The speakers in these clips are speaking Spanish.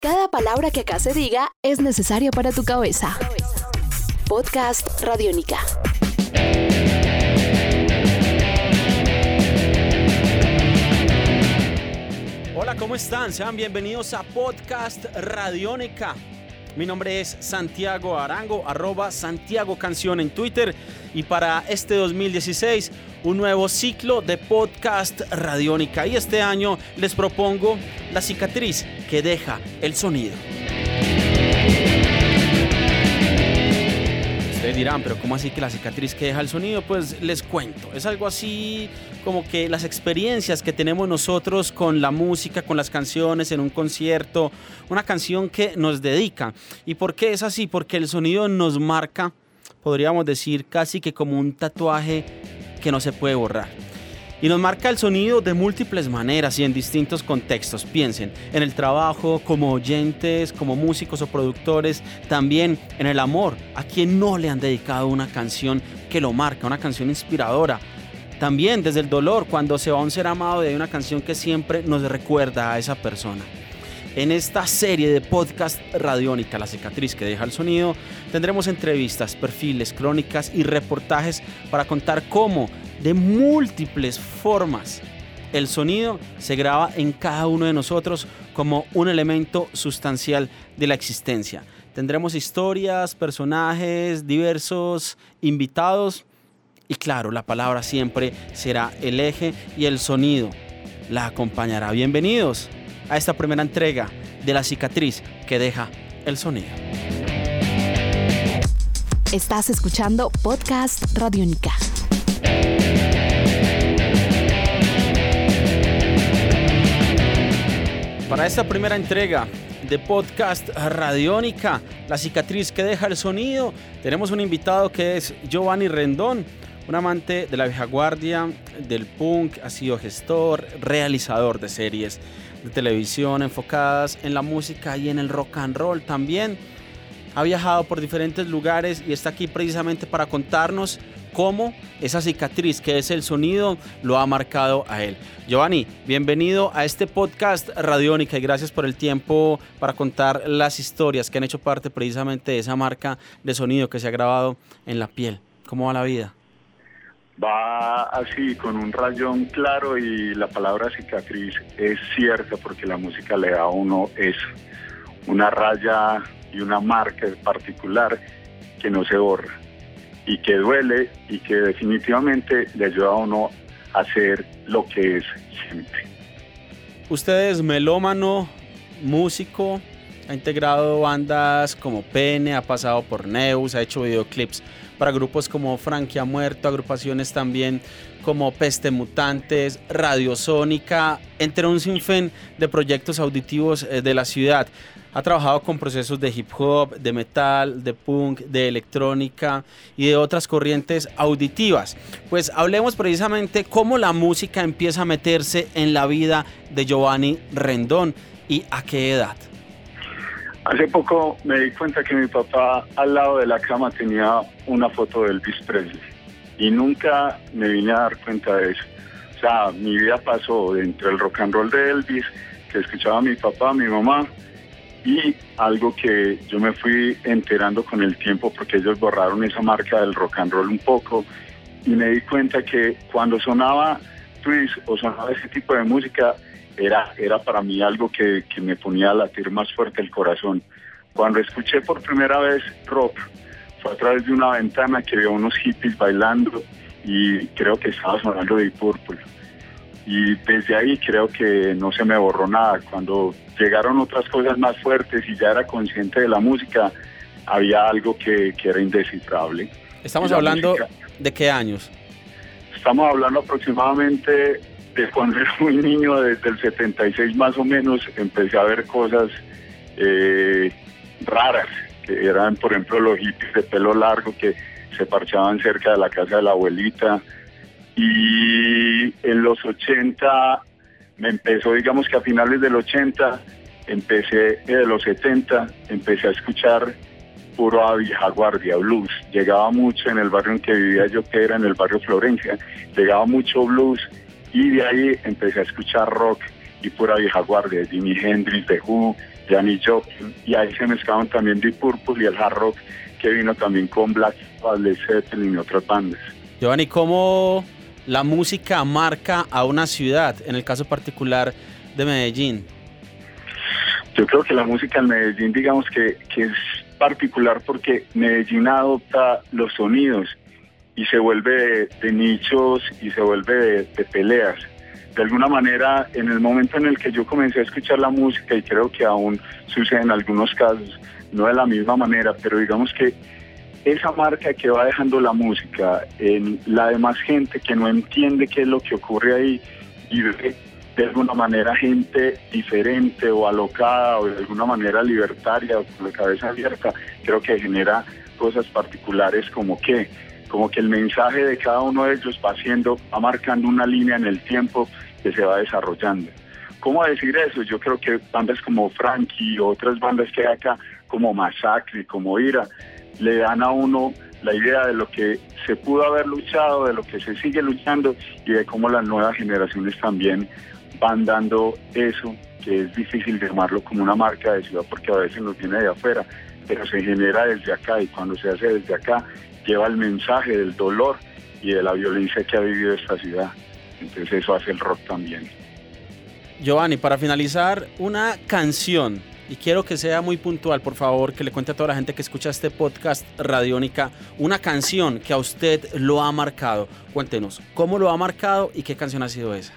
Cada palabra que acá se diga es necesaria para tu cabeza. Podcast Radiónica. Hola, ¿cómo están? Sean bienvenidos a Podcast Radiónica. Mi nombre es Santiago Arango, arroba Santiago Canción en Twitter. Y para este 2016, un nuevo ciclo de podcast Radiónica. Y este año les propongo la cicatriz que deja el sonido. Ustedes dirán, pero ¿cómo así que la cicatriz que deja el sonido? Pues les cuento. Es algo así como que las experiencias que tenemos nosotros con la música, con las canciones, en un concierto, una canción que nos dedica. ¿Y por qué es así? Porque el sonido nos marca, podríamos decir, casi que como un tatuaje que no se puede borrar. Y nos marca el sonido de múltiples maneras y en distintos contextos. Piensen en el trabajo, como oyentes, como músicos o productores, también en el amor, a quien no le han dedicado una canción que lo marca, una canción inspiradora. También desde el dolor, cuando se va a un ser amado, de una canción que siempre nos recuerda a esa persona. En esta serie de podcast radiónica, La cicatriz que deja el sonido, tendremos entrevistas, perfiles, crónicas y reportajes para contar cómo, de múltiples formas, el sonido se graba en cada uno de nosotros como un elemento sustancial de la existencia. Tendremos historias, personajes, diversos invitados y claro, la palabra siempre será el eje y el sonido la acompañará. Bienvenidos a esta primera entrega de la cicatriz que deja el sonido. Estás escuchando Podcast Radiónica. Para esta primera entrega de podcast Radiónica, la cicatriz que deja el sonido, tenemos un invitado que es Giovanni Rendón, un amante de la vieja guardia, del punk, ha sido gestor, realizador de series de televisión enfocadas en la música y en el rock and roll también. Ha viajado por diferentes lugares y está aquí precisamente para contarnos cómo esa cicatriz que es el sonido lo ha marcado a él. Giovanni, bienvenido a este podcast Radiónica y gracias por el tiempo para contar las historias que han hecho parte precisamente de esa marca de sonido que se ha grabado en la piel. ¿Cómo va la vida? Va así con un rayón claro y la palabra cicatriz es cierta porque la música le da a uno eso, una raya y una marca particular que no se borra y que duele y que definitivamente le ayuda a uno a ser lo que es siempre. Usted es melómano, músico, ha integrado bandas como Pene, ha pasado por Neus, ha hecho videoclips para grupos como Frankie ha muerto, agrupaciones también como Peste Mutantes, Radiosónica, entre un sinfín de proyectos auditivos eh, de la ciudad. Ha trabajado con procesos de hip hop, de metal, de punk, de electrónica y de otras corrientes auditivas. Pues hablemos precisamente cómo la música empieza a meterse en la vida de Giovanni Rendón y a qué edad. Hace poco me di cuenta que mi papá al lado de la cama tenía una foto de Elvis Presley y nunca me vine a dar cuenta de eso. O sea, mi vida pasó entre el rock and roll de Elvis, que escuchaba mi papá, mi mamá, y algo que yo me fui enterando con el tiempo porque ellos borraron esa marca del rock and roll un poco y me di cuenta que cuando sonaba twist o sonaba ese tipo de música era, era para mí algo que, me ponía a latir más fuerte el corazón. Cuando escuché por primera vez rock, fue a través de una ventana que vio unos hippies bailando y creo que estaba sonando de Purple. Y desde ahí creo que no se me borró nada. Cuando llegaron otras cosas más fuertes y ya era consciente de la música, había algo que, era indescifrable. Estamos hablando de qué años? Estamos hablando aproximadamente cuando era muy niño, desde el 76 más o menos, empecé a ver cosas eh, raras, que eran, por ejemplo, los hippies de pelo largo que se parchaban cerca de la casa de la abuelita. Y en los 80 me empezó, digamos que a finales del 80, empecé, de los 70, empecé a escuchar puro vieja guardia, blues. Llegaba mucho en el barrio en que vivía yo, que era en el barrio Florencia, llegaba mucho blues y de ahí empecé a escuchar rock y pura vieja guardia, Jimi Hendrix, The Who, Janis Joplin, y ahí se mezclaban también Deep Purple y el hard rock que vino también con Black Led Zeppelin y otras bandas. Giovanni, ¿cómo la música marca a una ciudad, en el caso particular de Medellín? Yo creo que la música en Medellín, digamos que, que es particular porque Medellín adopta los sonidos y se vuelve de, nichos y se vuelve de, peleas. De alguna manera, en el momento en el que yo comencé a escuchar la música, y creo que aún sucede en algunos casos, no de la misma manera, pero digamos que esa marca que va dejando la música en la demás gente que no entiende qué es lo que ocurre ahí y ve de alguna manera gente diferente o alocada o de alguna manera libertaria o con la cabeza abierta, creo que genera cosas particulares como que como que el mensaje de cada uno de ellos va haciendo, va marcando una línea en el tiempo que se va desarrollando. ¿Cómo decir eso? Yo creo que bandas como Frankie otras bandas que hay acá, como Masacre, como Ira, le dan a uno la idea de lo que se pudo haber luchado, de lo que se sigue luchando y de cómo las nuevas generaciones también van dando eso, que es difícil llamarlo como una marca de ciudad porque a veces nos viene de afuera, pero se genera desde acá y cuando se hace desde acá lleva el mensaje del dolor y de la violencia que ha vivido esta ciudad. Entonces eso hace el rock también. Giovanni, para finalizar, una canción, y quiero que sea muy puntual, por favor, que le cuente a toda la gente que escucha este podcast Radiónica, una canción que a usted lo ha marcado. Cuéntenos, ¿cómo lo ha marcado y qué canción ha sido esa?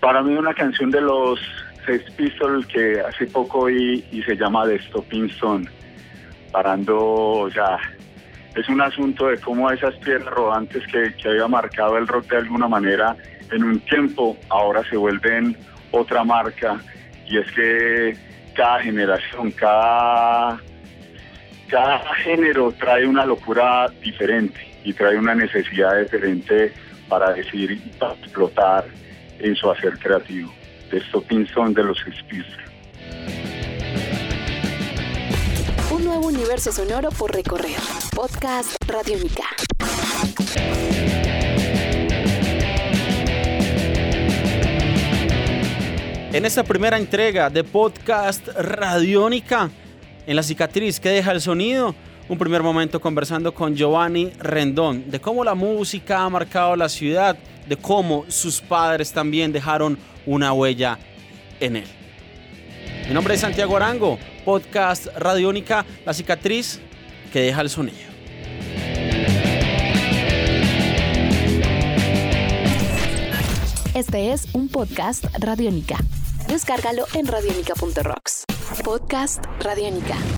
Para mí una canción de los Sex Pistols que hace poco oí y se llama The Stopping Stone, parando, o sea, es un asunto de cómo esas piedras rodantes que, había marcado el rock de alguna manera en un tiempo ahora se vuelven otra marca y es que cada generación, cada, cada género trae una locura diferente y trae una necesidad diferente para decir y para explotar en su hacer creativo. De Stopping son de los espíritus. Un nuevo universo sonoro por recorrer. Podcast Radiónica. En esta primera entrega de Podcast Radiónica, en la cicatriz que deja el sonido, un primer momento conversando con Giovanni Rendón de cómo la música ha marcado la ciudad, de cómo sus padres también dejaron una huella en él. Mi nombre es Santiago Arango, podcast Radiónica, la cicatriz que deja el sonido. Este es un podcast Radiónica. Descárgalo en radiónica.rocks. Podcast Radiónica.